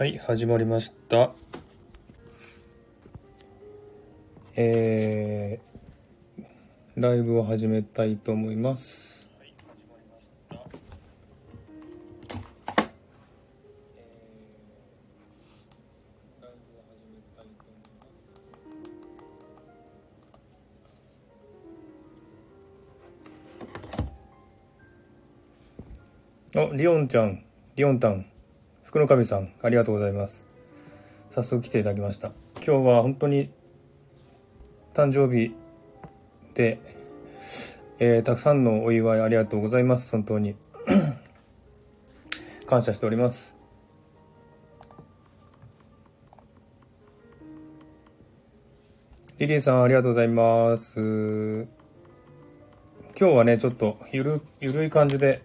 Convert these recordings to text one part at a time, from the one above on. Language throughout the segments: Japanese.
はい、始まりました。えー、ライブを始めたいと思います。お、リオンちゃん、リオンタン、福の神さん、ありがとうございます。早速来ていただきました。今日は本当に誕生日で、えーたくさんのお祝いありがとうございます。本当に 感謝しております。リリーさん、ありがとうございます。今日はね、ちょっとゆる、ゆるい感じで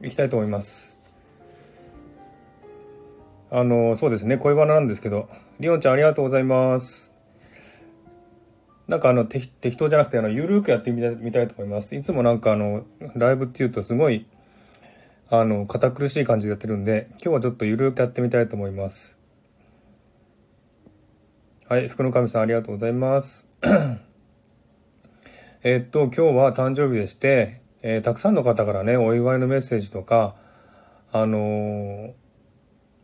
いきたいと思います。あの、そうですね、恋バナなんですけど、リオンちゃんありがとうございます。なんかあの、適当じゃなくて、あの、ゆるーくやってみたいみたいと思います。いつもなんかあの、ライブっていうとすごい、あの、堅苦しい感じでやってるんで、今日はちょっとゆるーくやってみたいと思います。はい、福の神さんありがとうございます。えっと、今日は誕生日でして、えーたくさんの方からね、お祝いのメッセージとか、あのー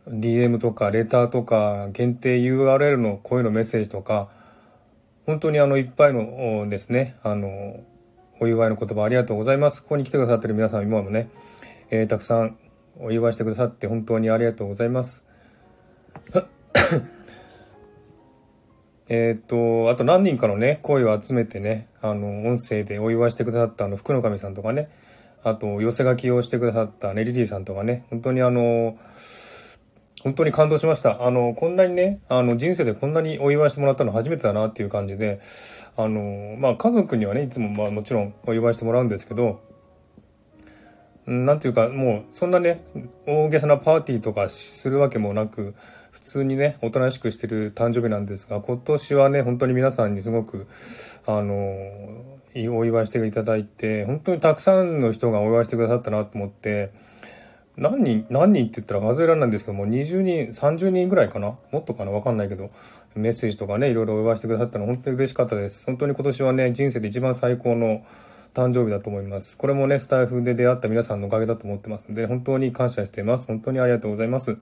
DM とかレターとか限定 URL の声のメッセージとか本当にあのいっぱいのですねあのお祝いの言葉ありがとうございます。ここに来てくださってる皆さん今もね、えーたくさんお祝いしてくださって本当にありがとうございます。えっとあと何人かのね声を集めてねあの音声でお祝いしてくださったあの福の神さんとかねあと寄せ書きをしてくださったねリリーさんとかね本当にあの本当に感動しました。あの、こんなにね、あの、人生でこんなにお祝いしてもらったの初めてだなっていう感じで、あの、まあ、家族にはね、いつもまあ、もちろんお祝いしてもらうんですけど、うんなんていうか、もう、そんなね、大げさなパーティーとかするわけもなく、普通にね、おとなしくしてる誕生日なんですが、今年はね、本当に皆さんにすごく、あの、お祝いしていただいて、本当にたくさんの人がお祝いしてくださったなと思って、何人、何人って言ったら数えられないんですけども、20人、30人ぐらいかな？もっとかな？わかんないけど、メッセージとかね、いろいろお祝いしてくださったの本当に嬉しかったです。本当に今年はね、人生で一番最高の誕生日だと思います。これもね、スタイフで出会った皆さんのおかげだと思ってますので、本当に感謝しています。本当にありがとうございます。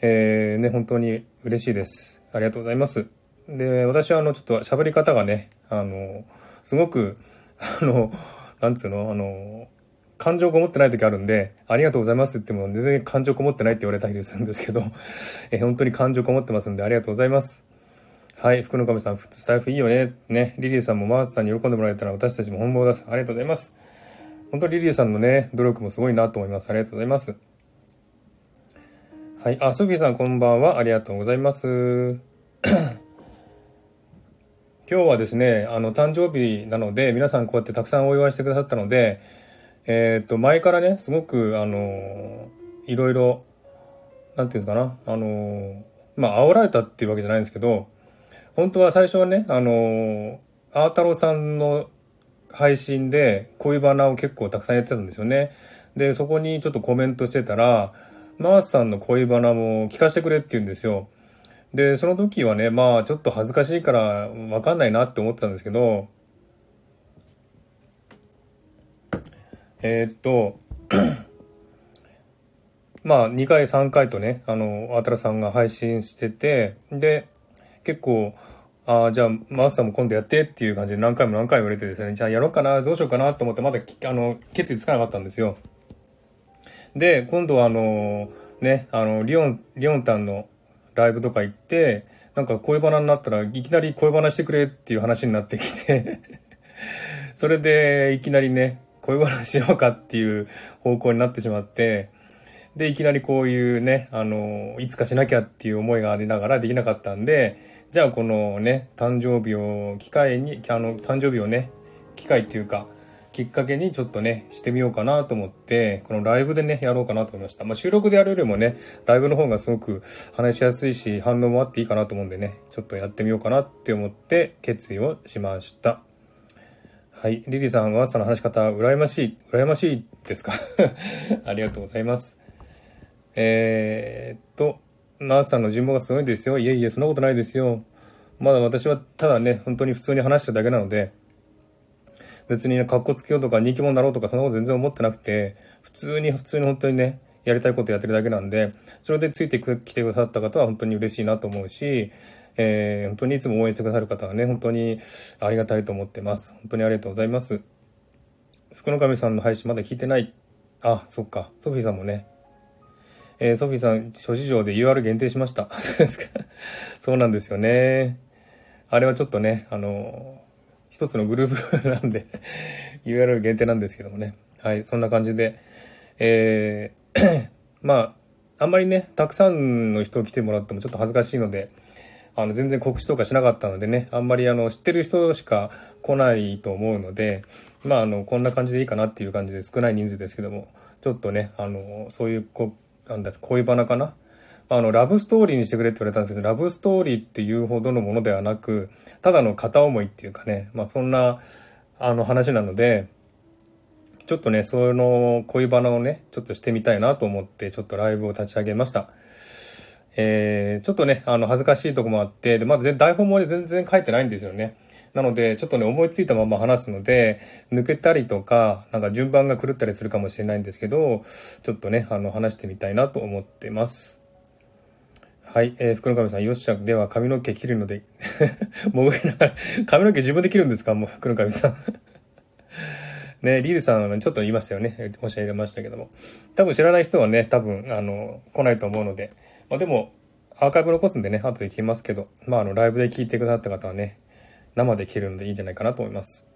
えー、ね、本当に嬉しいです。ありがとうございます。で、私はあの、ちょっと喋り方がね、あの、すごく、あの、なんつうの、あの、感情こもってない時あるんで、ありがとうございますって言っても全然感情こもってないって言われたりするんですけど、え本当に感情こもってますんでありがとうございます。はい、福の神さん、スタイフいいよね。ね、リリーさんもマースさんに喜んでもらえたら私たちも本望です。ありがとうございます。本当にリリーさんのね、努力もすごいなと思います。ありがとうございます。はい、あ、ソフィーさんこんばんは。ありがとうございます。今日はですね、あの、誕生日なので、皆さんこうやってたくさんお祝いしてくださったので、えっ、と、前からね、すごく、あの、いろいろ、なんていうんですかな、あの、まあ、煽られたっていうわけじゃないんですけど、本当は最初はね、あの、あー太郎さんの配信で恋バナを結構たくさんやってたんですよね。で、そこにちょっとコメントしてたら、マースさんの恋バナも聞かせてくれって言うんですよ。で、その時はね、まあ、ちょっと恥ずかしいからわかんないなって思ってたんですけど、えーっと、まあ、2回、3回とね、あの、あたらさんが配信してて、で、結構、ああ、じゃあ、マスターも今度やってっていう感じで何回も何回も言われてですね、じゃあやろうかな、どうしようかなと思って、まだ、あの、決意つかなかったんですよ。で、今度はあの、ね、あの、リオン、リオンタンのライブとか行って、なんか恋バナになったらいきなり恋バナしてくれっていう話になってきて、それでいきなりね、恋バナしようかっていう方向になってしまって、で、いきなりこういうね、あの、いつかしなきゃっていう思いがありながらできなかったんで、じゃあこのね、誕生日を機会に、あの、誕生日をね、機会っていうか、きっかけにちょっとね、してみようかなと思って、このライブでね、やろうかなと思いました。まあ、収録でやるよりもね、ライブの方がすごく話しやすいし、反応もあっていいかなと思うんでね、ちょっとやってみようかなって思って決意をしました。はい。リリーさんは朝の話し方、羨ましい、羨ましいですか？ありがとうございます。えー、っと、ナースさんの人望がすごいですよ。いえいえ、そんなことないですよ。まだ私はただね、本当に普通に話してるだけなので、別にね、格好つけようとか人気者になろうとかそんなこと全然思ってなくて、普通に普通に本当にね、やりたいことやってるだけなんで、それでついてきてくださった方は本当に嬉しいなと思うし、えー、本当にいつも応援してくださる方はね、本当にありがたいと思ってます。本当にありがとうございます。福の神さんの配信まだ聞いてない。あ、そっか。ソフィーさんもね。えー、ソフィーさん、諸事情で UR 限定しました。そうなんですよね。あれはちょっとね、あの、一つのグループ なんで URL 限定なんですけどもね。はい、そんな感じで。えー まあ、あんまりね、たくさんの人来てもらってもちょっと恥ずかしいので、あの、全然告知とかしなかったのでね、あんまりあの、知ってる人しか来ないと思うので、まあ、あの、こんな感じでいいかなっていう感じで少ない人数ですけども、ちょっとね、あの、そういう、こなんだ、恋バナかな？あの、ラブストーリーにしてくれって言われたんですけど、ラブストーリーっていうほどのものではなく、ただの片思いっていうかね、まあそんな、あの話なので、ちょっとね、その恋バナをね、ちょっとしてみたいなと思って、ちょっとライブを立ち上げました。えー、ちょっとね、あの、恥ずかしいとこもあって、で、まだ台本も全然書いてないんですよね。なので、ちょっとね、思いついたまま話すので、抜けたりとか、なんか順番が狂ったりするかもしれないんですけど、ちょっとね、あの、話してみたいなと思ってます。はい、えー、福の神さん、よっしゃ、では髪の毛切るので、もぐりながら、髪の毛自分で切るんですか？もう、福の神さん。ね、リールさんちょっと言いましたよね。申し上げましたけども。多分知らない人はね、多分、あの、来ないと思うので。まあでも、アーカイブ残すんでね、後で聞きますけど、まああの、ライブで聞いてくださった方はね、生で聞けるのでいいんじゃないかなと思います。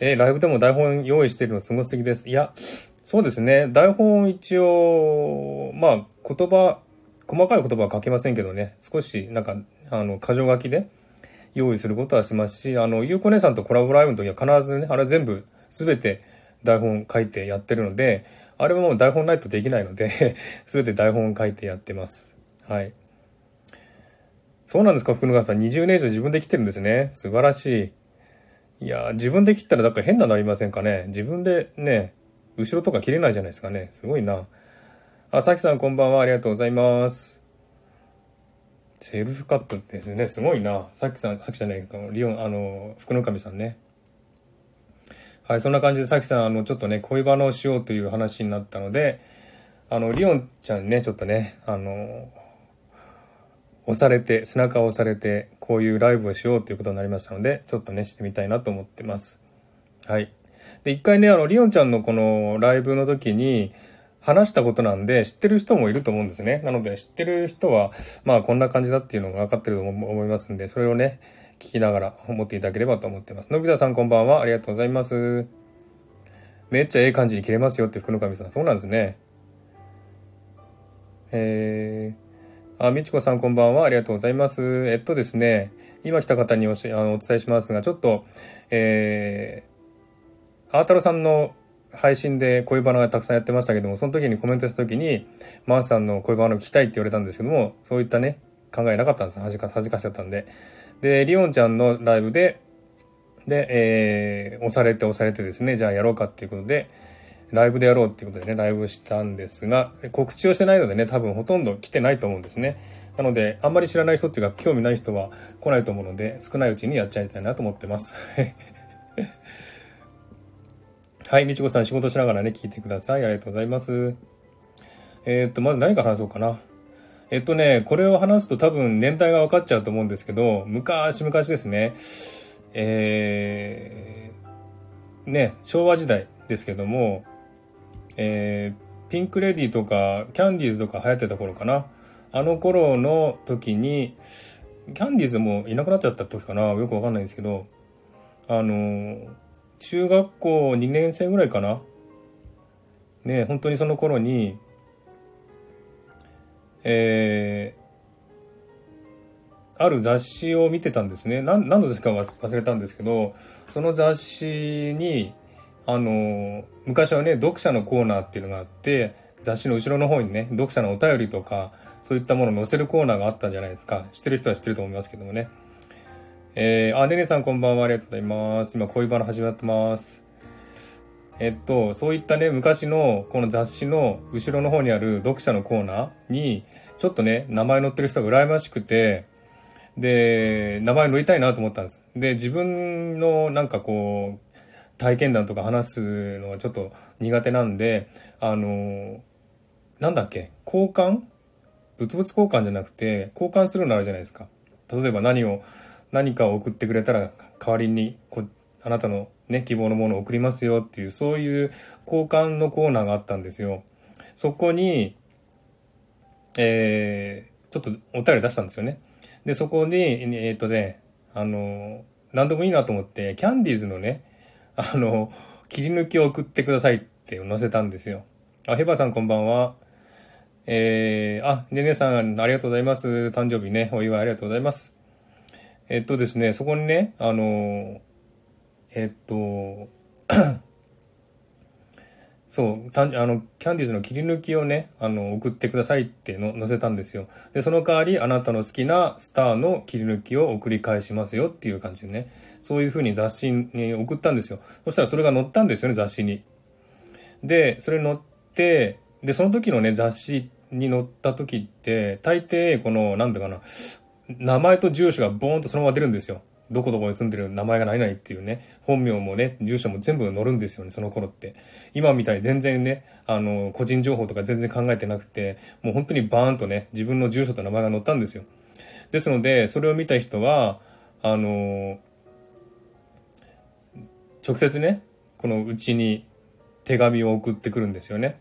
えー、ライブでも台本用意してるのすごすぎです。いや、そうですね。台本一応、まあ、言葉、細かい言葉は書けませんけどね、少しなんか、あの、箇条書きで、用意することはしますし、あの、ゆうこ姉さんとコラボライブの時は必ずね、あれ全部、すべて台本書いてやってるので、あれはもう台本ないとできないので すべて台本書いてやってます。はい。そうなんですか、福野川さん。20年以上自分で来てるんですね。素晴らしい。いや、自分で切ったらなんか変なのありませんかね。自分でね、後ろとか切れないじゃないですかね。すごいな。あ、さきさんこんばんは。ありがとうございます。セルフカットですね。すごいな。さっきさん、さっきじゃないか、リオン、あの、福の神さんね。はい、そんな感じでさきさん、あの、ちょっとね、恋バナをしようという話になったので、あの、リオンちゃんにね、ちょっとね、あの、押されて、背中を押されて、こういうライブをしようということになりましたので、ちょっとね、してみたいなと思ってます。はい。で、一回ね、あの、リオンちゃんのこのライブの時に、話したことなんで、知ってる人もいると思うんですね。なので、知ってる人は、まあ、こんな感じだっていうのが分かってると思いますんで、それをね、きながら思っていただければと思ってます。のび太さんこんばんは。ありがとうございます。めっちゃええ感じに切れますよって福の神さん。そうなんですね。えー、あ、みちこさんこんばんは。ありがとうございます。えっとですね、今来た方におしあのお伝えしますが、ちょっと、えー、アータロさんの配信で恋バナがたくさんやってましたけども、その時にコメントした時に、マーさんの恋バナを聞きたいって言われたんですけども、そういったね、考えなかったんです。恥か、恥かしちゃったんで。で、リオンちゃんのライブで、で、えー、押されて押されてですね、じゃあやろうかっていうことで、ライブでやろうっていうことでね、ライブしたんですが、告知をしてないのでね、多分ほとんど来てないと思うんですね。なので、あんまり知らない人っていうか、興味ない人は来ないと思うので、少ないうちにやっちゃいたいなと思ってます。はい、みちこさん仕事しながらね、聞いてください。ありがとうございます。えー、っと、まず何から話そうかな。えっとね、これを話すと多分年代が分かっちゃうと思うんですけど、昔々ですね、えー、ね、昭和時代ですけども、えー、ピンクレディとか、キャンディーズとか流行ってた頃かな。あの頃の時に、キャンディーズもいなくなっちゃった時かな。よくわかんないんですけど、あの、中学校2年生ぐらいかなね本当にその頃にえー、ある雑誌を見てたんですね何の雑誌か忘れたんですけどその雑誌にあの昔はね読者のコーナーっていうのがあって雑誌の後ろの方にね読者のお便りとかそういったものを載せるコーナーがあったんじゃないですか知ってる人は知ってると思いますけどもねえー、あ、ねねさんこんばんは。ありがとうございます。今、恋バナ始まってます。えっと、そういったね、昔のこの雑誌の後ろの方にある読者のコーナーに、ちょっとね、名前載ってる人が羨ましくて、で、名前乗りたいなと思ったんです。で、自分のなんかこう、体験談とか話すのはちょっと苦手なんで、あの、なんだっけ、交換？物々交換じゃなくて、交換するのあるじゃないですか。例えば何を、何かを送ってくれたら代わりにあなたのね、希望のものを送りますよっていう、そういう交換のコーナーがあったんですよ。そこに、えー、ちょっとお便り出したんですよね。で、そこに、えっ、とね、あの、何でもいいなと思って、キャンディーズのね、あの、切り抜きを送ってくださいって載せたんですよ。あ、ヘバさんこんばんは。えー、あ、ねねさんありがとうございます。誕生日ね、お祝いありがとうございます。えっとですね、そこにね、あの、えっと、そう、あの、キャンディーズの切り抜きをね、あの、送ってくださいっての載せたんですよ。で、その代わり、あなたの好きなスターの切り抜きを送り返しますよっていう感じでね、そういう風に雑誌に送ったんですよ。そしたらそれが載ったんですよね、雑誌に。で、それ載って、で、その時のね、雑誌に載った時って、大抵、この、なんだかな、名前と住所がボーンとそのまま出るんですよ。どこどこに住んでる名前がないないっていうね、本名もね、住所も全部載るんですよね、その頃って。今みたいに全然ね、あの、個人情報とか全然考えてなくて、もう本当にバーンとね、自分の住所と名前が載ったんですよ。ですので、それを見た人は、あの、直接ね、このうちに手紙を送ってくるんですよね。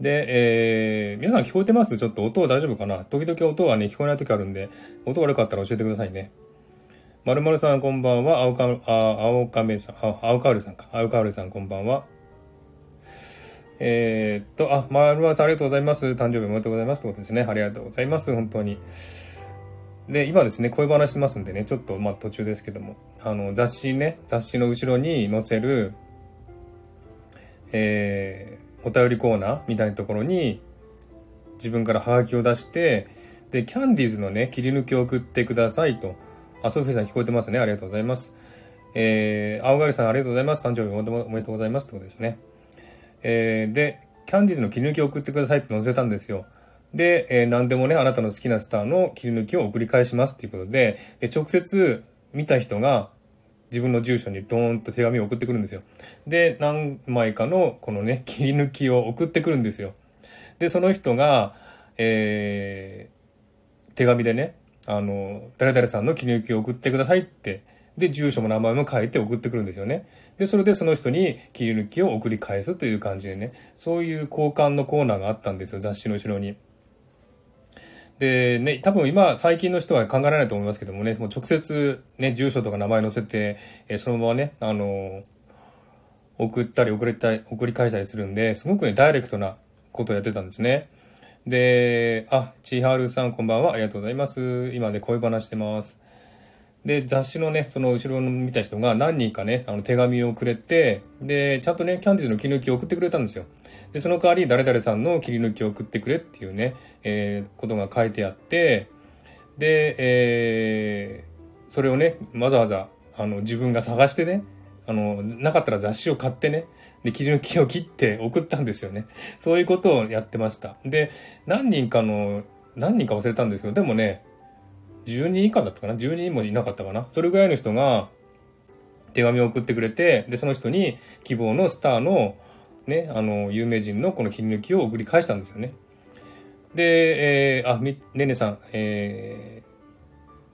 で、えー、皆さん聞こえてます？ちょっと音大丈夫かな？時々音はね、聞こえない時あるんで、音悪かったら教えてくださいね。まるまるさんこんばんは。青か、あ、青亀さん、あ、青かおるさんか。青かおるさんこんばんは。えー、っと、あ、まるまるさんありがとうございます。誕生日おめでとうございますってことですね。ありがとうございます。本当に。で、今ですね、恋話してますんでね、ちょっと、まあ途中ですけども、あの、雑誌ね、雑誌の後ろに載せる、えー、お便りコーナーみたいなところに、自分からハガキを出して、で、キャンディーズのね、切り抜きを送ってくださいと。あ、ソフィーさん聞こえてますね。ありがとうございます。えー、青狩さんありがとうございます。誕生日おめでとうございます。ってことですね。えー、で、キャンディーズの切り抜きを送ってくださいって載せたんですよ。で、えー、何でもね、あなたの好きなスターの切り抜きを送り返しますっていうことで、え直接見た人が自分の住所にドーンと手紙を送ってくるんですよ。で、何枚かのこのね、切り抜きを送ってくるんですよ。で、その人が、えー、手紙でね、あの、誰々さんの記入機を送ってくださいって、で、住所も名前も書いて送ってくるんですよね。で、それでその人に切り抜きを送り返すという感じでね、そういう交換のコーナーがあったんですよ、雑誌の後ろに。で、ね、多分今、最近の人は考えられないと思いますけどもね、もう直接ね、住所とか名前載せて、えそのままね、あの送ったり送れたり、送り返したりするんで、すごくね、ダイレクトなことをやってたんですね。で、あ、ちはるさんこんばんは。ありがとうございます。今ね、恋話してます。で、雑誌のね、その後ろの見た人が何人かね、あの手紙をくれて、で、ちゃんとね、キャンディーズの切り抜きを送ってくれたんですよ。で、その代わり誰々さんの切り抜きを送ってくれっていうね、えー、ことが書いてあって、で、えー、それをね、わざわざ、あの、自分が探してね、あの、なかったら雑誌を買ってね、で切り抜きを切って送ったんですよね。そういうことをやってました。で、何人かの、何人か忘れたんですけど、でもね、10人以下だったかな ?10 人もいなかったかな？それぐらいの人が手紙を送ってくれて、で、その人に希望のスターの、ね、あの、有名人のこの切り抜きを送り返したんですよね。で、えー、あ、み、ねねさん、え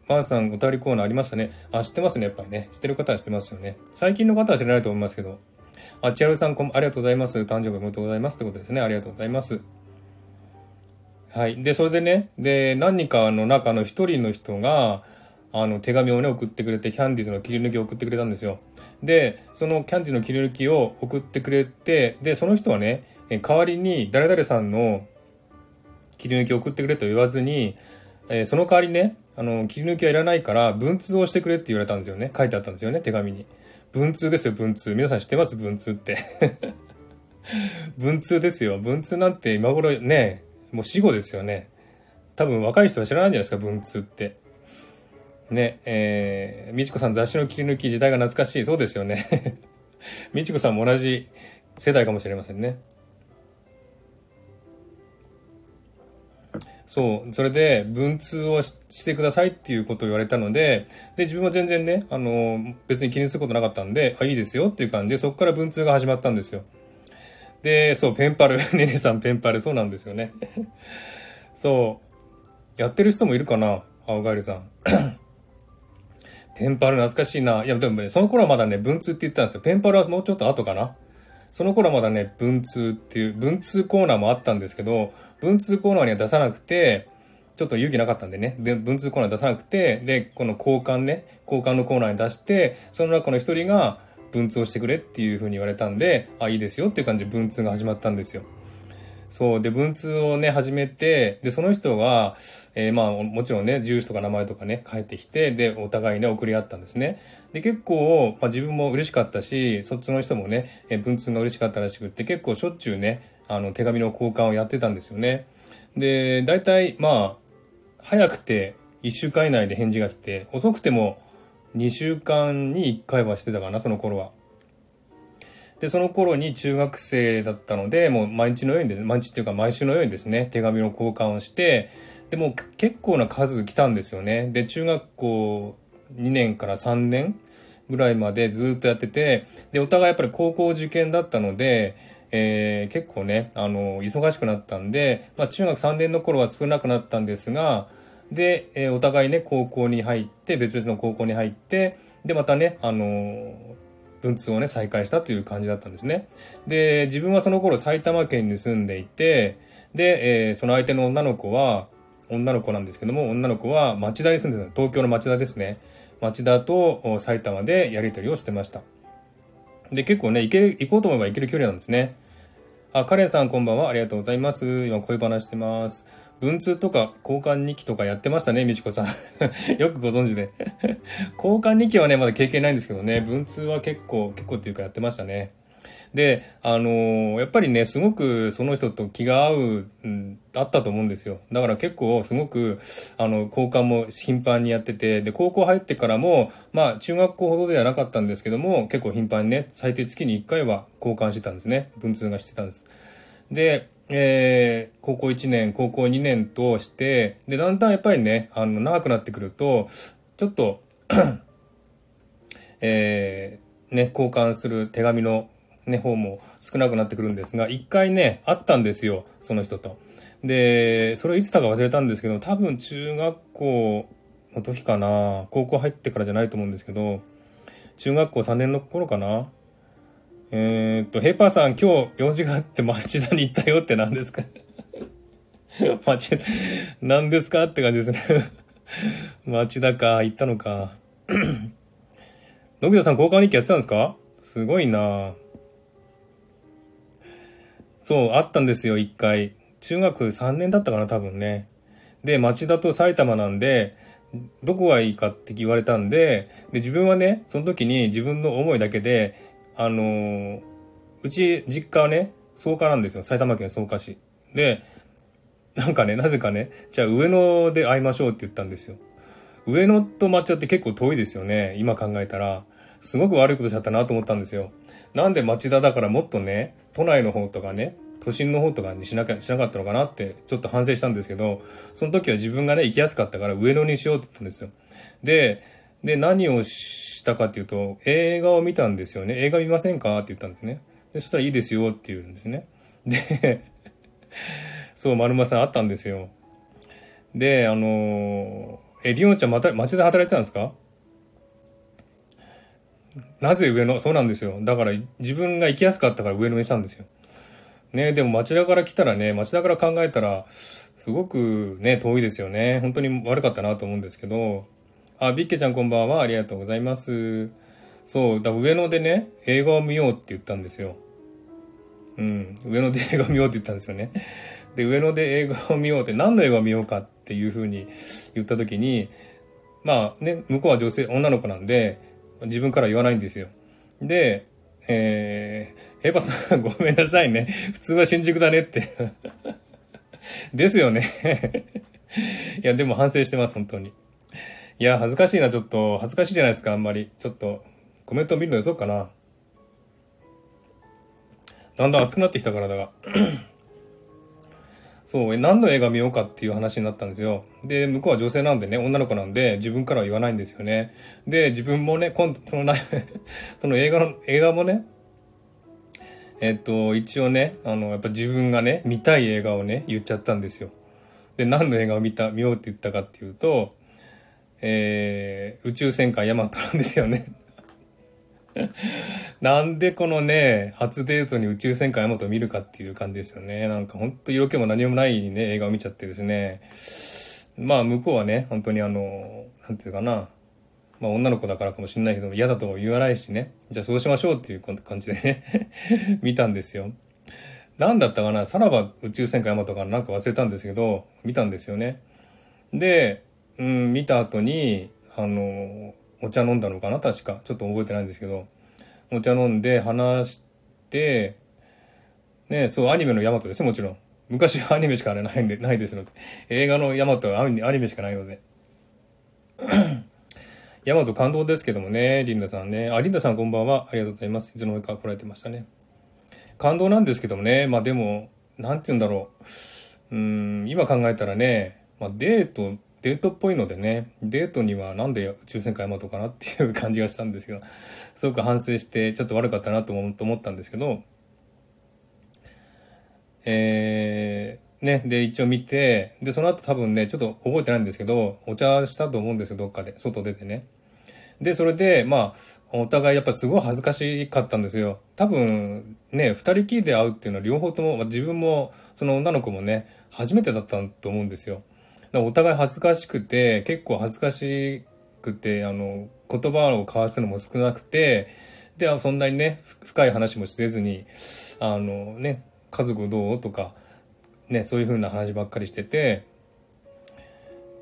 ー、マンさんお便りコーナーありましたね。あ、知ってますね、やっぱりね。知ってる方は知ってますよね。最近の方は知らないと思いますけど、あ、ちはるさん、ありがとうございます。誕生日おめでとうございます。ってことですね。ありがとうございます。はい。で、それでね、で、何人かの中の一人の人が、あの、手紙をね、送ってくれて、キャンディーズの切り抜きを送ってくれたんですよ。で、そのキャンディーズの切り抜きを送ってくれて、で、その人はね、代わりに誰々さんの切り抜きを送ってくれと言わずに、えー、その代わりね、あの、切り抜きはいらないから、文通をしてくれって言われたんですよね。書いてあったんですよね、手紙に。文通ですよ、文通。皆さん知ってます？文通って。文通ですよ。文通なんて今頃ね、もう死後ですよね。多分若い人は知らないんじゃないですか、文通って。ね、えー、みちこさん雑誌の切り抜き時代が懐かしい。そうですよね。みちこさんも同じ世代かもしれませんね。そう。それで、文通をしてくださいっていうことを言われたので、で、自分は全然ね、あの、別に気にすることなかったんで、あ、いいですよっていう感じで、そこから文通が始まったんですよ。で、そう、ペンパル。ねねさんペンパル。そうなんですよね。そう。やってる人もいるかな青ガエルさん。ペンパル懐かしいな。いや、でもね、その頃はまだね、文通って言ったんですよ。ペンパルはもうちょっと後かな。その頃はまだね、文通っていう、文通コーナーもあったんですけど、文通コーナーには出さなくて、ちょっと勇気なかったんでね、で文通コーナー出さなくて、で、この交換ね、交換のコーナーに出して、その中の一人が文通をしてくれっていう風に言われたんで、あ、いいですよっていう感じで文通が始まったんですよ。そう。で、文通をね、始めて、で、その人が、えー、まあ、もちろんね、住所とか名前とかね、書いてきて、で、お互いね、送り合ったんですね。で、結構、まあ、自分も嬉しかったし、そっちの人もね、えー、文通が嬉しかったらしくって、結構しょっちゅうね、あの、手紙の交換をやってたんですよね。で、大体、まあ、早くて1週間以内で返事が来て、遅くても2週間に1回はしてたかな、その頃は。で、その頃に中学生だったので、もう毎日のようにですね、毎日っていうか毎週のようにですね、手紙の交換をして、で、も結構な数来たんですよね。で、中学校2年から3年ぐらいまでずっとやってて、で、お互いやっぱり高校受験だったので、えー、結構ね、あの、忙しくなったんで、まあ中学3年の頃は少なくなったんですが、で、えー、お互いね、高校に入って、別々の高校に入って、で、またね、あの文通をね、再開したという感じだったんですね。で、自分はその頃埼玉県に住んでいて、で、えー、その相手の女の子は、女の子なんですけども、女の子は町田に住んでた、東京の町田ですね。町田と埼玉でやり取りをしてました。で、結構ね、行ける、行こうと思えば行ける距離なんですね。あ、カレンさんこんばんは。ありがとうございます。今声話してます。文通とか交換日記とかやってましたね、みちこさん。よくご存知で。交換日記はね、まだ経験ないんですけどね、文通は結構、結構っていうかやってましたね。で、あのー、やっぱりね、すごくその人と気が合う、うん、あったと思うんですよ。だから結構すごく、あの、交換も頻繁にやってて、で、高校入ってからも、まあ、中学校ほどではなかったんですけども、結構頻繁にね、最低月に1回は交換してたんですね。文通がしてたんです。で、えー、高校1年、高校2年として、で、だんだんやっぱりね、あの、長くなってくると、ちょっと えー、ね、交換する手紙のね、方も少なくなってくるんですが、一回ね、会ったんですよ、その人と。で、それいつだか忘れたんですけど、多分中学校の時かな、高校入ってからじゃないと思うんですけど、中学校3年の頃かな、えー、っと、ヘパーさん、今日用事があって町田に行ったよって何ですか？町、何ですか？って感じですね 町田か、行ったのか。のび太さん、交換日記やってたんですか？すごいなそう、あったんですよ、一回。中学3年だったかな、多分ね。で、町田と埼玉なんで、どこがいいかって言われたんで、で、自分はね、その時に自分の思いだけで、あのー、うち実家はね、草加なんですよ。埼玉県草加市。で、なんかね、なぜかね、じゃあ上野で会いましょうって言ったんですよ。上野と抹茶って結構遠いですよね。今考えたら。すごく悪いことしちゃったなと思ったんですよ。なんで町田だからもっとね、都内の方とかね、都心の方とかにしなかしなかったのかなってちょっと反省したんですけど、その時は自分がね、行きやすかったから上野にしようって言ったんですよ。で、で、何をししたかっていうと、映画を見たんですよね。映画見ませんか？って言ったんですね。で、そしたらいいですよって言うんですね。で、そう、丸間さんあったんですよ。で、あのー、え、りおんちゃんまた町で働いてたんですか？なぜ上野？そうなんですよ。だから自分が行きやすかったから上野にしたんですよ。ね、でも町田から来たらね、町田から考えたら、すごくね、遠いですよね。本当に悪かったなと思うんですけど、あ、ビッケちゃんこんばんは。ありがとうございます。そう、だ上野でね、映画を見ようって言ったんですよ。うん、上野で映画を見ようって言ったんですよね。で、上野で映画を見ようって、何の映画を見ようかっていうふうに言った時に、まあね、向こうは女性、女の子なんで、自分から言わないんですよ。で、えー、ヘパさんごめんなさいね。普通は新宿だねって ですよね いや、でも反省してます、本当に。いや、恥ずかしいな、ちょっと。恥ずかしいじゃないですか、あんまり。ちょっと、コメント見るのよそうかな。だんだん熱くなってきた体が。そう、何の映画見ようかっていう話になったんですよ。で、向こうは女性なんでね、女の子なんで、自分からは言わないんですよね。で、自分もね、今度、その、その映画の、映画もね、えっと、一応ね、あの、やっぱ自分がね、見たい映画をね、言っちゃったんですよ。で、何の映画を見た、見ようって言ったかっていうと、えー、宇宙戦艦ヤマトなんですよね。なんでこのね、初デートに宇宙戦艦ヤマトを見るかっていう感じですよね。なんかほんと色気も何もないね、映画を見ちゃってですね。まあ向こうはね、本当にあの、なんていうかな、まあ女の子だからかもしれないけど、嫌だと言わないしね。じゃあそうしましょうっていう感じでね 見たんですよ。何だったかなさらば宇宙戦艦ヤマトかなんか忘れたんですけど、見たんですよね。で、うん、見た後に、あの、お茶飲んだのかな？確か。ちょっと覚えてないんですけど、お茶飲んで話して、ね、そう、アニメのヤマトですもちろん。昔はアニメしかあれないんで、ないですので。映画のヤマトはアニメしかないので。ヤマト感動ですけどもね、リンダさんね。あ、リンダさんこんばんは。ありがとうございます。いつの間にか来られてましたね。感動なんですけどもね。まあでも、なんて言うんだろう。うん、今考えたらね、まあデートデートっぽいのでね、デートにはなんで宇宙戦艦ヤマトかなっていう感じがしたんですけど、すごく反省してちょっと悪かったなと思ったんですけど、えー、ね、で、一応見て、で、その後多分ね、ちょっと覚えてないんですけど、お茶したと思うんですよ、どっかで。外出てね。で、それで、まあ、お互いやっぱすごい恥ずかしかったんですよ。多分、ね、二人きりで会うっていうのは両方とも、まあ、自分も、その女の子もね、初めてだったと思うんですよ。お互い恥ずかしくて、結構恥ずかしくて、あの、言葉を交わすのも少なくて、で、そんなにね、深い話もしせずに、あのね、家族どうとか、ね、そういう風な話ばっかりしてて、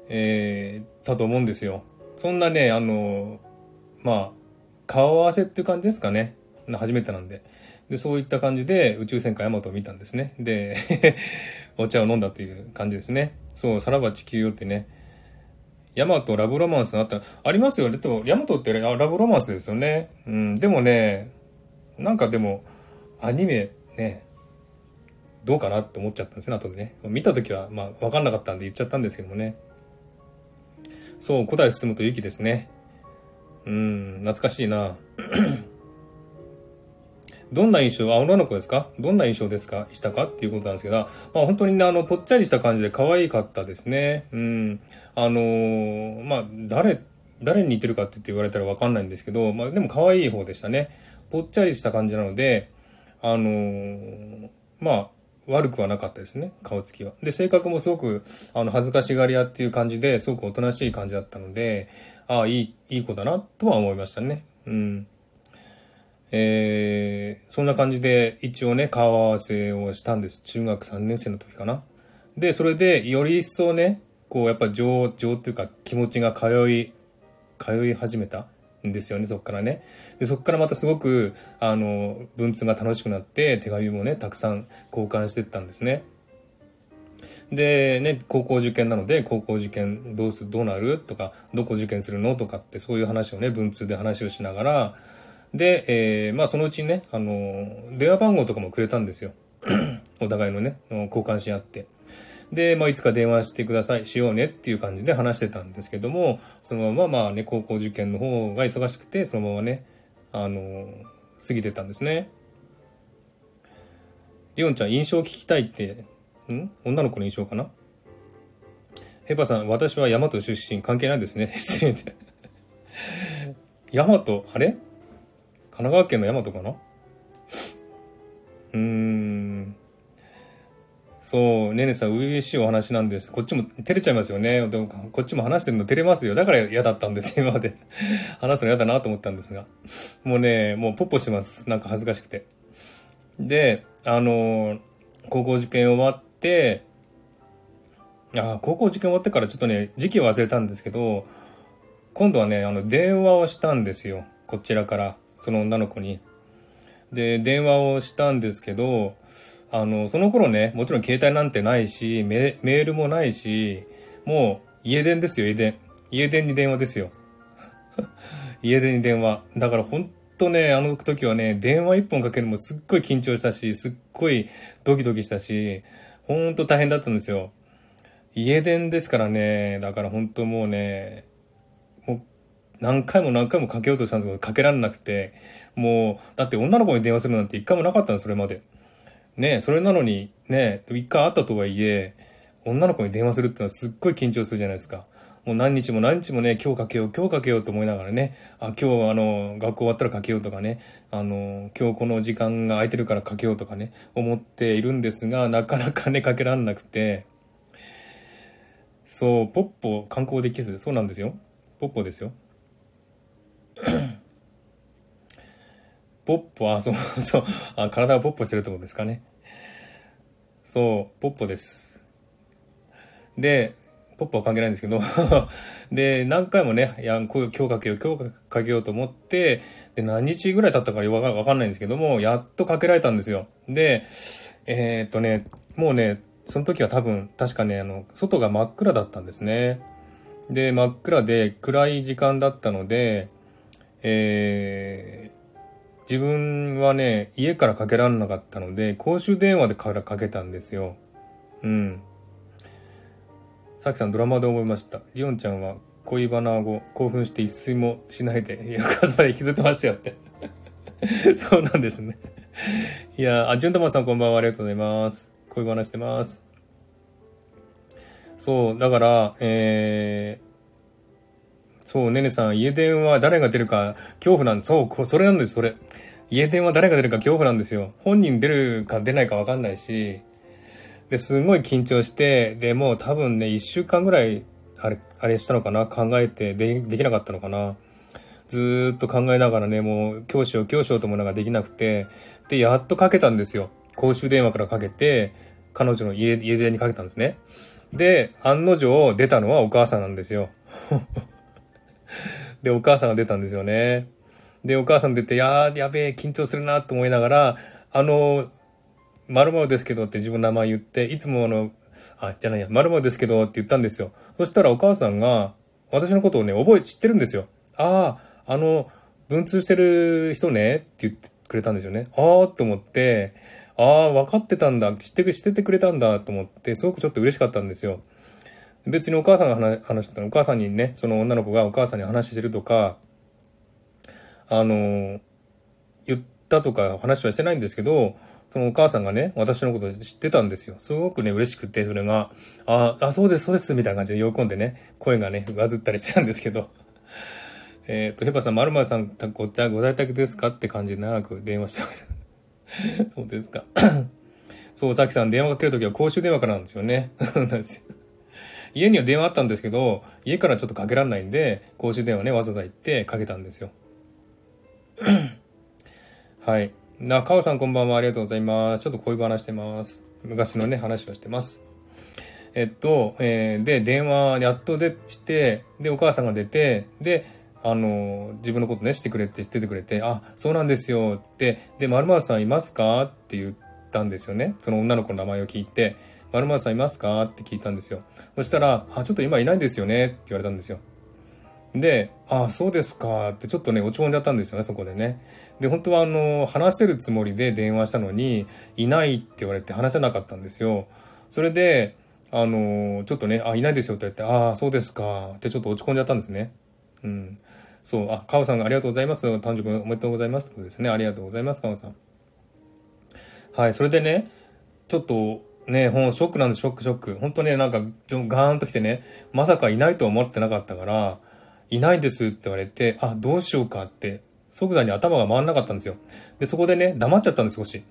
えー、だと思うんですよ。そんなね、あの、まあ、顔合わせっていう感じですかね。初めてなんで。で、そういった感じで宇宙戦艦ヤマトを見たんですね。で、お茶を飲んだという感じですね。そう、さらば地球よってね。ヤマトラブロマンスのあった、ありますよね。でも、ヤマトってラブロマンスですよね。うん、でもね、なんかでも、アニメね、どうかなって思っちゃったんですね、後でね。見た時は、まあ、わかんなかったんで言っちゃったんですけどもね。そう、古代進むと雪ですね。うん、懐かしいな。どんな印象、あ、女の子ですか？どんな印象ですか？したか？っていうことなんですけど、まあ本当にね、あの、ぽっちゃりした感じで可愛かったですね。うん。あのー、まあ、誰、誰に似てるかって言われたらわかんないんですけど、まあでも可愛い方でしたね。ぽっちゃりした感じなので、あのー、まあ、悪くはなかったですね、顔つきは。で、性格もすごく、あの、恥ずかしがり屋っていう感じで、すごくおとなしい感じだったので、ああ、いい、いい子だな、とは思いましたね。うん。えー、そんな感じで一応ね、顔合わせをしたんです。中学3年生の時かな。で、それでより一層ね、こうやっぱ情、情っていうか気持ちが通い、通い始めたんですよね、そっからね。で、そっからまたすごく、あの、文通が楽しくなって、手紙もね、たくさん交換してったんですね。で、ね、高校受験なので、高校受験どうする、どうなる？とか、どこ受験するの？とかって、そういう話をね、文通で話をしながら、で、えー、まあそのうちね、あの、電話番号とかもくれたんですよ。お互いのね、交換し合って。で、まあいつか電話してください、しようねっていう感じで話してたんですけども、そのまままあね、高校受験の方が忙しくて、そのままね、あの、過ぎてたんですね。りおんちゃん、印象聞きたいって、ん？女の子の印象かな？ヘパさん、私は大和出身、関係ないですね。失礼で。大和、あれ？神奈川県の大和かな？うーん。そう、ねねさん、初々しいお話なんです。こっちも照れちゃいますよね。でもこっちも話してるの照れますよ。だから嫌だったんです、今まで。話すの嫌だなと思ったんですが。もうね、もうポッポしてます。なんか恥ずかしくて。で、あの、高校受験終わって、あ高校受験終わってからちょっとね、時期を忘れたんですけど、今度はね、あの、電話をしたんですよ。こちらから。その女の子に。で、電話をしたんですけど、あの、その頃ね、もちろん携帯なんてないし、メールもないし、もう家電ですよ、家電。家電に電話ですよ。家電に電話。だから本当ね、あの時はね、電話一本かけるのもすっごい緊張したし、すっごいドキドキしたし、ほんと大変だったんですよ。家電ですからね、だから本当もうね、何回も何回もかけようとしたんですけど、かけられなくて、もう、だって女の子に電話するなんて一回もなかったん、それまで。ねそれなのに、ね一回会ったとはいえ、女の子に電話するってのはすっごい緊張するじゃないですか。もう何日も何日もね、今日かけよう、今日かけようと思いながらね、あ、今日あの、学校終わったらかけようとかね、あの、今日この時間が空いてるからかけようとかね、思っているんですが、なかなかね、かけらんなくて、そう、ポッポ観光できず、そうなんですよ。ポッポですよ。ポッポ、あ、そう、そう、あ、体がポッポしてるってことですかね。そう、ポッポです。で、ポップは関係ないんですけど で、何回もね、いや、今日かけよう、今日かけようと思って、で、何日ぐらい経ったかわかんないんですけども、やっとかけられたんですよ。で、えー、っとね、もうね、その時は多分、確かね、あの、外が真っ暗だったんですね。で、真っ暗で暗い時間だったので、えー、自分はね、家からかけられなかったので、公衆電話でからかけたんですよ。うん。さきさんドラマで思いました。リオンちゃんは恋バナ後、興奮して一睡もしないで、いや、カズマで引きずってましたよって そうなんですねいや、あ、ジュンタマさんこんばんは、ありがとうございます。恋バナしてます。そう、だから、えー、そう、ねねさん、家電は誰が出るか恐怖なんです。そう、それなんです、それ。家電は誰が出るか恐怖なんですよ。本人出るか出ないかわかんないし、で、すごい緊張して、で、もう多分ね、一週間ぐらい、あれ、あれしたのかな考えてで、できなかったのかなずっと考えながらね、もう、教師を教師をとものができなくて、で、やっとかけたんですよ。公衆電話からかけて、彼女の家、家電にかけたんですね。で、案の定出たのはお母さんなんですよ。で、お母さんが出たんですよね。で、お母さん出て、やー、やべえ、緊張するなと思いながら、あの、〇〇ですけどって自分の名前言って、いつもあの、あ、じゃないや、〇〇ですけどって言ったんですよ。そしたらお母さんが、私のことをね、覚え、知ってるんですよ。ああ、あの、文通してる人ねって言ってくれたんですよね。ああ、って思って、ああ、分かってたんだ、知って、知っててくれたんだと思って、すごくちょっと嬉しかったんですよ。別にお母さんが話話してたのお母さんにね、その女の子がお母さんに話してるとか、あの、言ったとか話はしてないんですけど、そのお母さんがね、私のこと知ってたんですよ。すごくね、嬉しくて、それが、あ、あ、そうです、そうです、みたいな感じで喜んでね、声がね、上ずったりしてたんですけど、えっ、ー、と、ヘパさん、まるまるさんご、ご在宅ですか？って感じで長く電話してました。そうですか。そう、さきさん、電話かけるときは公衆電話からなんですよね。家には電話あったんですけど、家からちょっとかけられないんで、公衆電話ね、わざわざ行ってかけたんですよ。はい。な、かおさんこんばんは。ありがとうございます。ちょっと恋話してます。昔のね、話をしてます。えっと、えー、で、電話やっとでして、で、お母さんが出て、で、あの、自分のことね、してくれって出てくれて、あ、そうなんですよって、で、まるさんいますか？って言ったんですよね。その女の子の名前を聞いて、まるさんいますか？って聞いたんですよ。そしたら、あ、ちょっと今いないんですよねって言われたんですよ。で、ああ、そうですかってちょっとね、落ち込んじゃったんですよね、そこでね。で、本当はあの、話せるつもりで電話したのに、いないって言われて話せなかったんですよ。それで、あの、ちょっとね、あ、いないですよって言って、ああ、そうですかってちょっと落ち込んじゃったんですね。うん。そう、あ、カオさんがありがとうございます。誕生日おめでとうございますってことですね。ありがとうございます、カオさん。はい、それでね、ちょっと、ね、ほん、ショックなんです、ショック、ショック。本当ね、なんか、ガーンと来てね、まさかいないと思ってなかったから、いないですって言われて、あ、どうしようかって、即座に頭が回んなかったんですよ。で、そこでね、黙っちゃったんです、少し。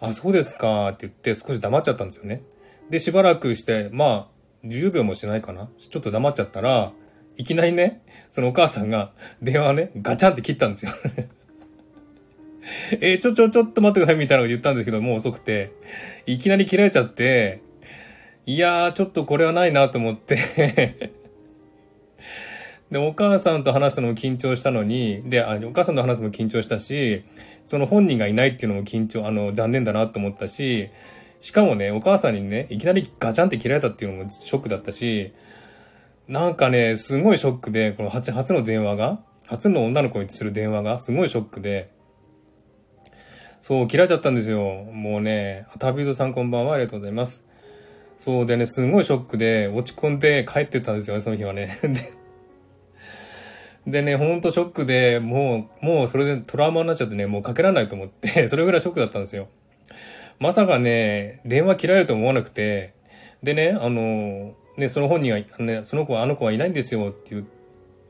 あ、そうですかって言って少し黙っちゃったんですよね。で、しばらくして、まあ、10秒もしないかな。ちょっと黙っちゃったら、いきなりね、そのお母さんが電話ね、ガチャンって切ったんですよえー、ちょちょちょっと待ってくださいみたいなこと言ったんですけど、もう遅くて、いきなり切られちゃって、いやー、ちょっとこれはないなと思って。で、お母さんと話すのも緊張したのに、で、あお母さんと話すのも緊張したし、その本人がいないっていうのも緊張、あの、残念だなと思ったし、しかもね、お母さんにね、いきなりガチャンって切られたっていうのもショックだったし、なんかね、すごいショックで、この初、初の電話が、初の女の子にする電話がすごいショックで、そう、切られちゃったんですよ。もうね、旅人さんこんばんは、ありがとうございます。そうでね、すごいショックで、落ち込んで帰ってたんですよね、その日はね。でね、ほんとショックで、もう、もうそれでトラウマになっちゃってね、もうかけられないと思って、それぐらいショックだったんですよ。まさかね、電話切られると思わなくて、でね、あの、ね、その本人が、ね、その子は、あの子はいないんですよって言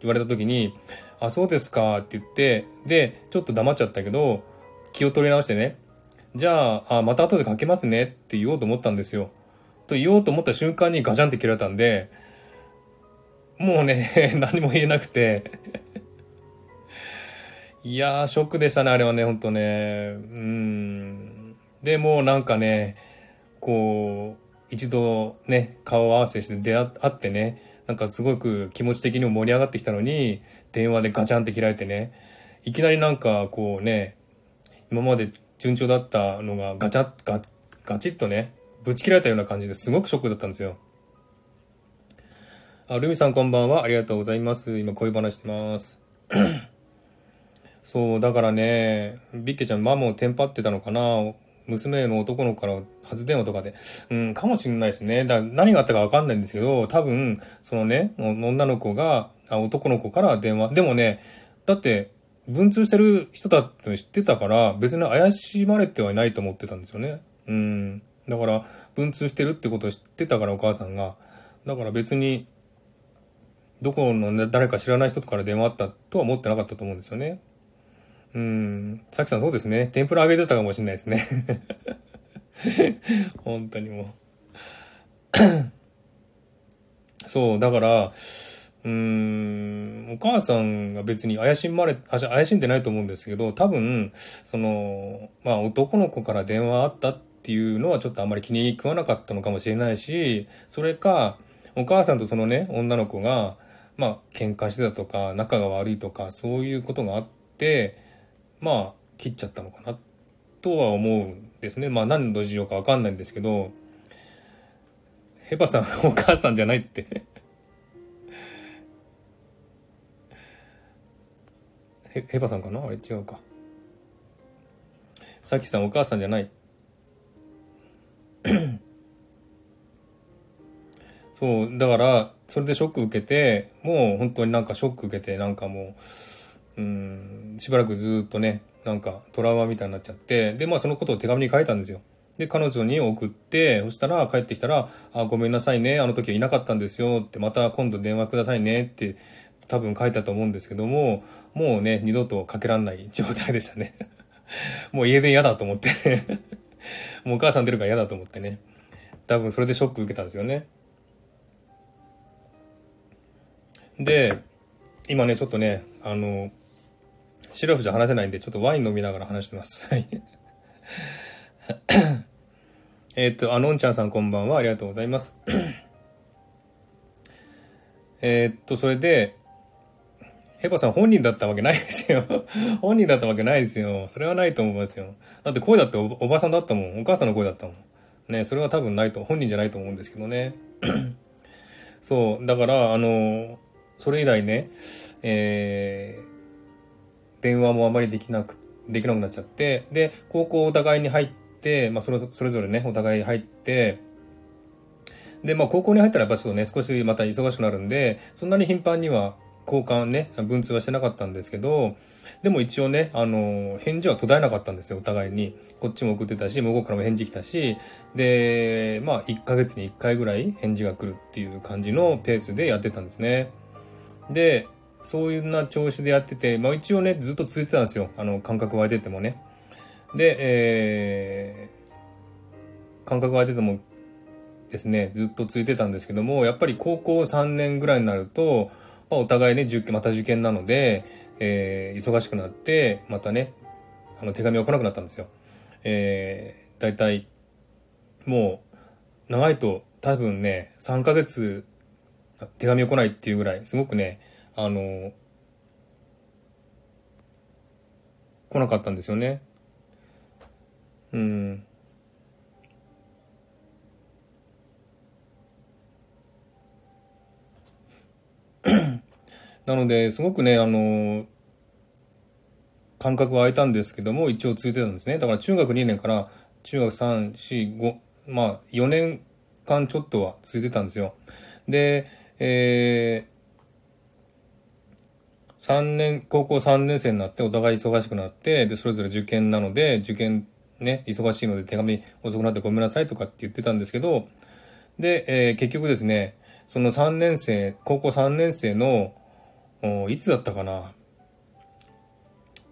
われた時に、あ、そうですかって言って、で、ちょっと黙っちゃったけど、気を取り直してね、じゃあ、あ、また後でかけますねって言おうと思ったんですよ。と言おうと思った瞬間にガチャンって切られたんで、もうね、何も言えなくて いやー、ショックでしたね、あれはね、ほんとね。うん。で、もうなんかね、こう、一度ね、顔合わせして出会ってね、なんかすごく気持ち的にも盛り上がってきたのに、電話でガチャンって開いてね、いきなりなんかこうね、今まで順調だったのがガチャッ、ガガチッとね、ぶち切られたような感じですごくショックだったんですよ。あ、ルミさんこんばんは。ありがとうございます。今恋話してます。そう、だからね、ビッケちゃん、ママをテンパってたのかな娘の男の子から初電話とかで。うん、かもしんないですね。だ何があったかわかんないんですけど、多分、そのね、女の子が、あ男の子から電話。でもね、だって、文通してる人だって知ってたから、別に怪しまれてはいないと思ってたんですよね。うん。だから、文通してるってことを知ってたから、お母さんが。だから別に、どこのね誰か知らない人から電話あったとは思ってなかったと思うんですよね。うん。さきさんそうですね。天ぷら揚げてたかもしれないですね。本当にもう。そう、だから、うーん、お母さんが別に怪しまれ、怪しんでないと思うんですけど、多分、その、まあ男の子から電話あったっていうのはちょっとあんまり気に食わなかったのかもしれないし、それか、お母さんとそのね、女の子が、まあ、喧嘩してたとか、仲が悪いとか、そういうことがあって、まあ、切っちゃったのかな、とは思うんですね。まあ、何の事情かわかんないんですけど、ヘバさん、お母さんじゃないってヘヘバさんかな？あれ違うか。さきさん、お母さんじゃない。そう、だから、それでショック受けて、もう本当になんかショック受けて、なんかもう、うん、しばらくずっとね、なんかトラウマみたいになっちゃって、で、まあそのことを手紙に書いたんですよ。で、彼女に送って、そしたら帰ってきたら、あ、ごめんなさいね、あの時はいなかったんですよって、また今度電話くださいねって多分書いたと思うんですけども、もうね、二度とかけらんない状態でしたね。もう家で嫌だと思って もうお母さん出るから嫌だと思ってね。多分それでショック受けたんですよね。で、今ね、ちょっとね、あの、シラフじゃ話せないんで、ちょっとワイン飲みながら話してます。はい。えっと、あのんちゃんさんこんばんは。ありがとうございます。えっと、それで、ヘバさん本人だったわけないですよ。本人だったわけないですよ。それはないと思いますよ。だって声だっておばさんだったもん。お母さんの声だったもん。ね、それは多分ないと、本人じゃないと思うんですけどね。そう、だから、あの、それ以来ね、えー、電話もあまりできなく、できなくなっちゃって、で、高校お互いに入って、まあそれ、それぞれね、お互い入って、で、まあ高校に入ったらやっぱちょっとね、少しまた忙しくなるんで、そんなに頻繁には交換ね、文通はしてなかったんですけど、でも一応ね、あの、返事は途絶えなかったんですよ、お互いに。こっちも送ってたし、向こうからも返事来たし、で、まあ1ヶ月に1回ぐらい返事が来るっていう感じのペースでやってたんですね。で、そういうな調子でやってて、まあ一応ね、ずっと続いてたんですよ。あの、感覚湧いててもね。で、えー、感覚湧いててもですね、ずっと続いてたんですけども、やっぱり高校3年ぐらいになると、まあ、お互いね、受験、また受験なので、えー、忙しくなって、またね、あの、手紙が来なくなったんですよ。えー、だいたい、もう、長いと多分ね、3ヶ月手紙が来ないっていうぐらい、すごくね、あの、来なかったんですよね。うん。なので、すごくね、あの、間隔は空いたんですけども、一応続いてたんですね。だから中学2年から中学3、4、5、まあ4年間ちょっとは続いてたんですよ。で、えー、3年、高校3年生になってお互い忙しくなって、で、それぞれ受験なので、受験ね、忙しいので手紙遅くなってごめんなさいとかって言ってたんですけど、で、えー、結局ですね、その3年生、高校3年生の、いつだったかな？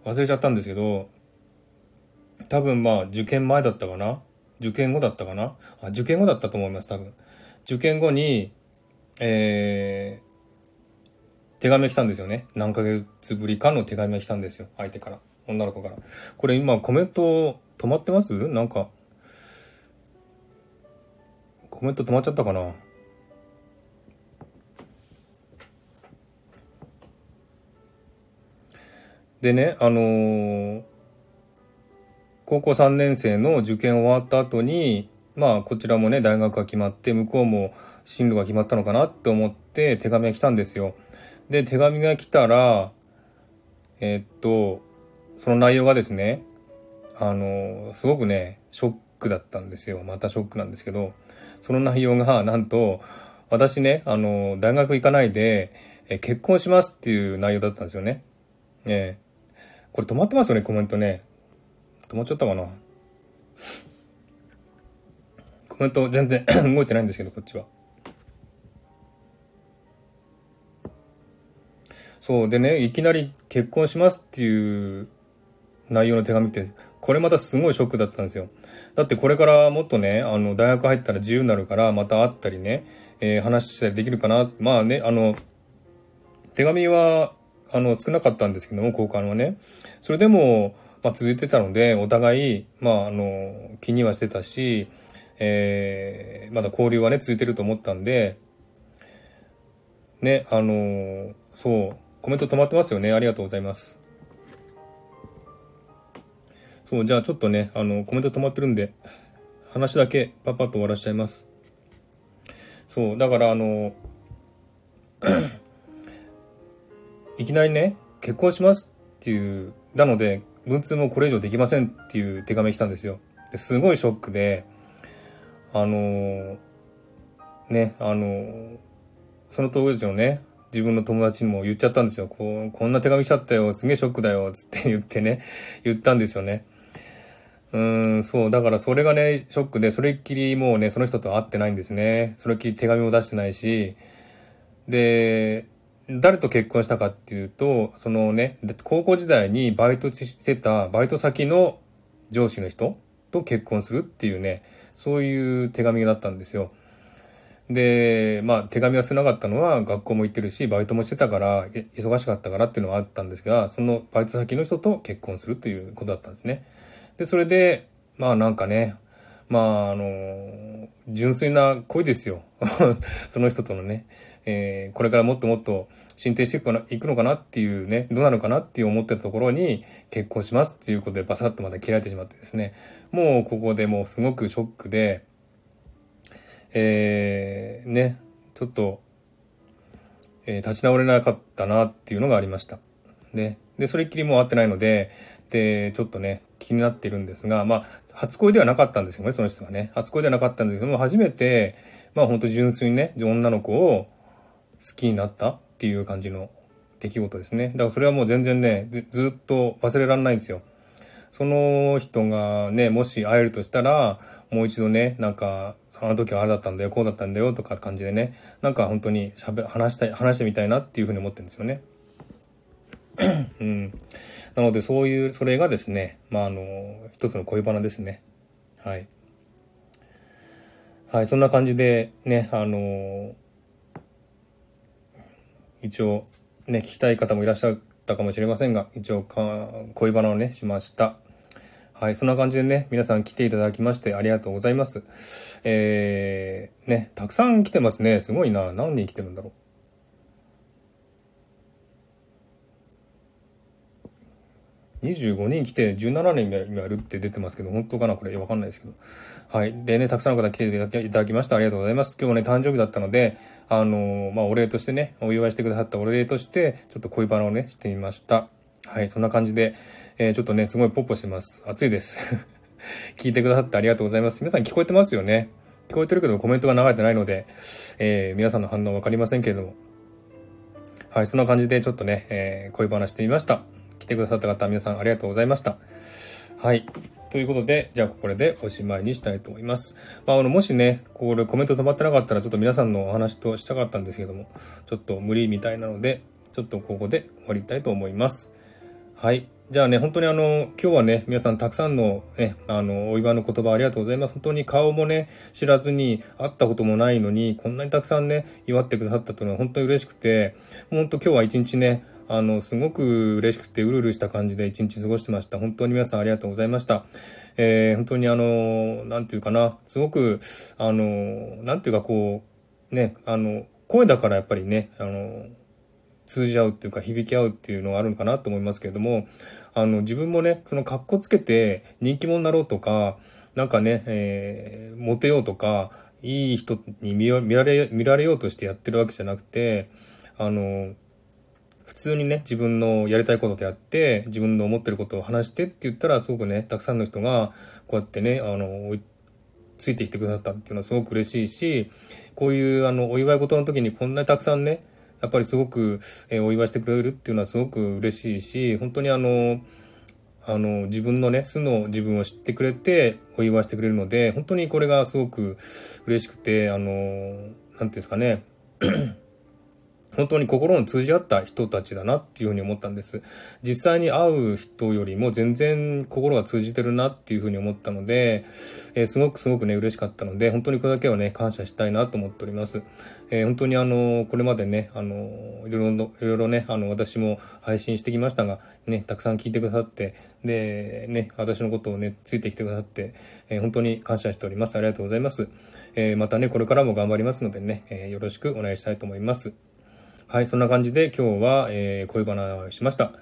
忘れちゃったんですけど、多分まあ受験前だったかな？受験後だったかな？あ、受験後だったと思います、多分。受験後に、えー、手紙が来たんですよね。何ヶ月ぶりかの手紙が来たんですよ。相手から。女の子から。これ今コメント止まってます？なんか、コメント止まっちゃったかな？でね、あのー、高校3年生の受験終わった後に、まあ、こちらもね、大学が決まって、向こうも進路が決まったのかなって思って手紙が来たんですよ。で、手紙が来たら、えー、っと、その内容がですね、あの、すごくね、ショックだったんですよ。またショックなんですけど、その内容が、なんと、私ね、あの、大学行かないで、え結婚しますっていう内容だったんですよね。えこれ止まってますよね、コメントね。止まっちゃったかな。コメント全然 動いてないんですけど、こっちは。そう。でね、いきなり結婚しますっていう内容の手紙って、これまたすごいショックだったんですよ。だってこれからもっとね、あの、大学入ったら自由になるから、また会ったりね、えー、話したりできるかな。まあね、あの、手紙はあの、少なかったんですけども、交換はね。それでも、まあ、続いてたので、お互い、まあ、あの、気にはしてたし、えー、まだ交流はね、続いてると思ったんで、ね、あの、そう、コメント止まってますよね。ありがとうございます。そう、じゃあちょっとね、あの、コメント止まってるんで、話だけパパッと終わらしちゃいます。そう、だからあの、いきなりね、結婚しますっていう、なので、文通もこれ以上できませんっていう手紙来たんですよ。ですごいショックで、あのー、ね、あのー、その当時のね、自分の友達にも言っちゃったんですよ。こう、こんな手紙来ちゃったよ、すげえショックだよ、つって 言ってね、言ったんですよね。うーん、そう、だからそれがね、ショックで、それっきりもうね、その人と会ってないんですね。それっきり手紙も出してないし、で、誰と結婚したかっていうと、そのね、高校時代にバイトしてたバイト先の上司の人と結婚するっていうね、そういう手紙だったんですよ。で、まあ手紙は少なかったのは学校も行ってるし、バイトもしてたから、忙しかったからっていうのはあったんですが、そのバイト先の人と結婚するということだったんですね。で、それで、まあなんかね、まああの、純粋な恋ですよ。その人とのね。えー、これからもっともっと進展していくいくのかなっていうね、どうなるかなっていう思ってたところに結婚しますっていうことでバサッとまた切られてしまってですね、もうここでもうすごくショックで、えー、ね、ちょっと、えー、立ち直れなかったなっていうのがありました。ね。で、それっきりもう会ってないので、で、ちょっとね、気になってるんですが、まあ、初恋ではなかったんですよね、その人がね。初恋ではなかったんですけども、初めて、まあ本当純粋にね、女の子を、好きになったっていう感じの出来事ですね。だからそれはもう全然ね、ずっと忘れられないんですよ。その人がね、もし会えるとしたら、もう一度ね、なんか、あの時はあれだったんだよ、こうだったんだよとか感じでね、なんか本当に喋、話したい、話してみたいなっていうふうに思ってるんですよね。うん。なのでそういう、それがですね、まああの、一つの恋バナですね。はい。はい、そんな感じでね、あの一応ね、聞きたい方もいらっしゃったかもしれませんが、一応か、恋バナをね、しました。はい、そんな感じでね、皆さん来ていただきましてありがとうございます。えー、ね、たくさん来てますね。すごいな。何人来てるんだろう。25人来て17年今やるって出てますけど、本当かなこれわかんないですけど。はい。でね、たくさんの方来ていただきましたありがとうございます。今日もね、誕生日だったので、あの、まあ、お礼としてね、お祝いしてくださったお礼として、ちょっと恋バナをね、してみました。はい、そんな感じで、えー、ちょっとね、すごいポッポしてます。暑いです。聞いてくださってありがとうございます。皆さん聞こえてますよね聞こえてるけどコメントが流れてないので、えー、皆さんの反応わかりませんけれども。はい、そんな感じでちょっとね、えー、恋話してみました。来てくださった方、皆さんありがとうございました。はい。ということで、じゃあこれでおしまいにしたいと思います。まあ、あの、もしね、これコメント止まってなかったら、ちょっと皆さんのお話としたかったんですけども、ちょっと無理みたいなので、ちょっとここで終わりたいと思います。はい。じゃあね、本当にあの、今日はね、皆さんたくさんのね、あの、お祝いの言葉ありがとうございます。本当に顔もね、知らずに会ったこともないのに、こんなにたくさんね、祝ってくださったというのは本当に嬉しくて、本当今日は一日ね、あの、すごく嬉しくてうるうるした感じで一日過ごしてました。本当に皆さんありがとうございました。えー、本当にあの、なんていうかな、すごく、あの、なんていうかこう、ね、あの、声だからやっぱりね、あの、通じ合うっていうか響き合うっていうのがあるのかなと思いますけれども、あの、自分もね、その格好つけて人気者になろうとか、なんかね、えー、モテようとか、いい人に見られ、見られようとしてやってるわけじゃなくて、あの、普通にね、自分のやりたいことでやって、自分の思ってることを話してって言ったら、すごくね、たくさんの人が、こうやってね、あの、ついてきてくださったっていうのはすごく嬉しいし、こういうあの、お祝い事の時にこんなにたくさんね、やっぱりすごく、えー、お祝いしてくれるっていうのはすごく嬉しいし、本当にあの、あの、自分のね、素の自分を知ってくれて、お祝いしてくれるので、本当にこれがすごく嬉しくて、あの、なんていうんですかね、本当に心の通じ合った人たちだなっていうふうに思ったんです。実際に会う人よりも全然心が通じてるなっていうふうに思ったので、えー、すごくすごくね、嬉しかったので、本当にこれだけはね、感謝したいなと思っております。えー、本当にあの、これまでね、あの、いろいろ、いろいろね、あの、私も配信してきましたが、ね、たくさん聞いてくださって、で、ね、私のことをね、ついてきてくださって、えー、本当に感謝しております。ありがとうございます。えまたね、これからも頑張りますのでね、えよろしくお願いしたいと思います。はい、そんな感じで今日は、えー、恋バナをしました。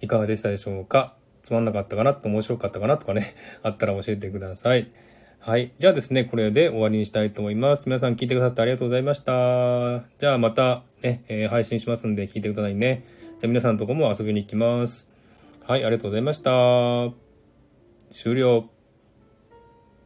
いかがでしたでしょうか？つまんなかったかな？と面白かったかな？とかね、あったら教えてください。はい。じゃあですね、これで終わりにしたいと思います。皆さん聞いてくださってありがとうございました。じゃあまたね、えー、配信しますんで聞いてくださいね。じゃあ皆さんのとこも遊びに行きます。はい、ありがとうございました。終了。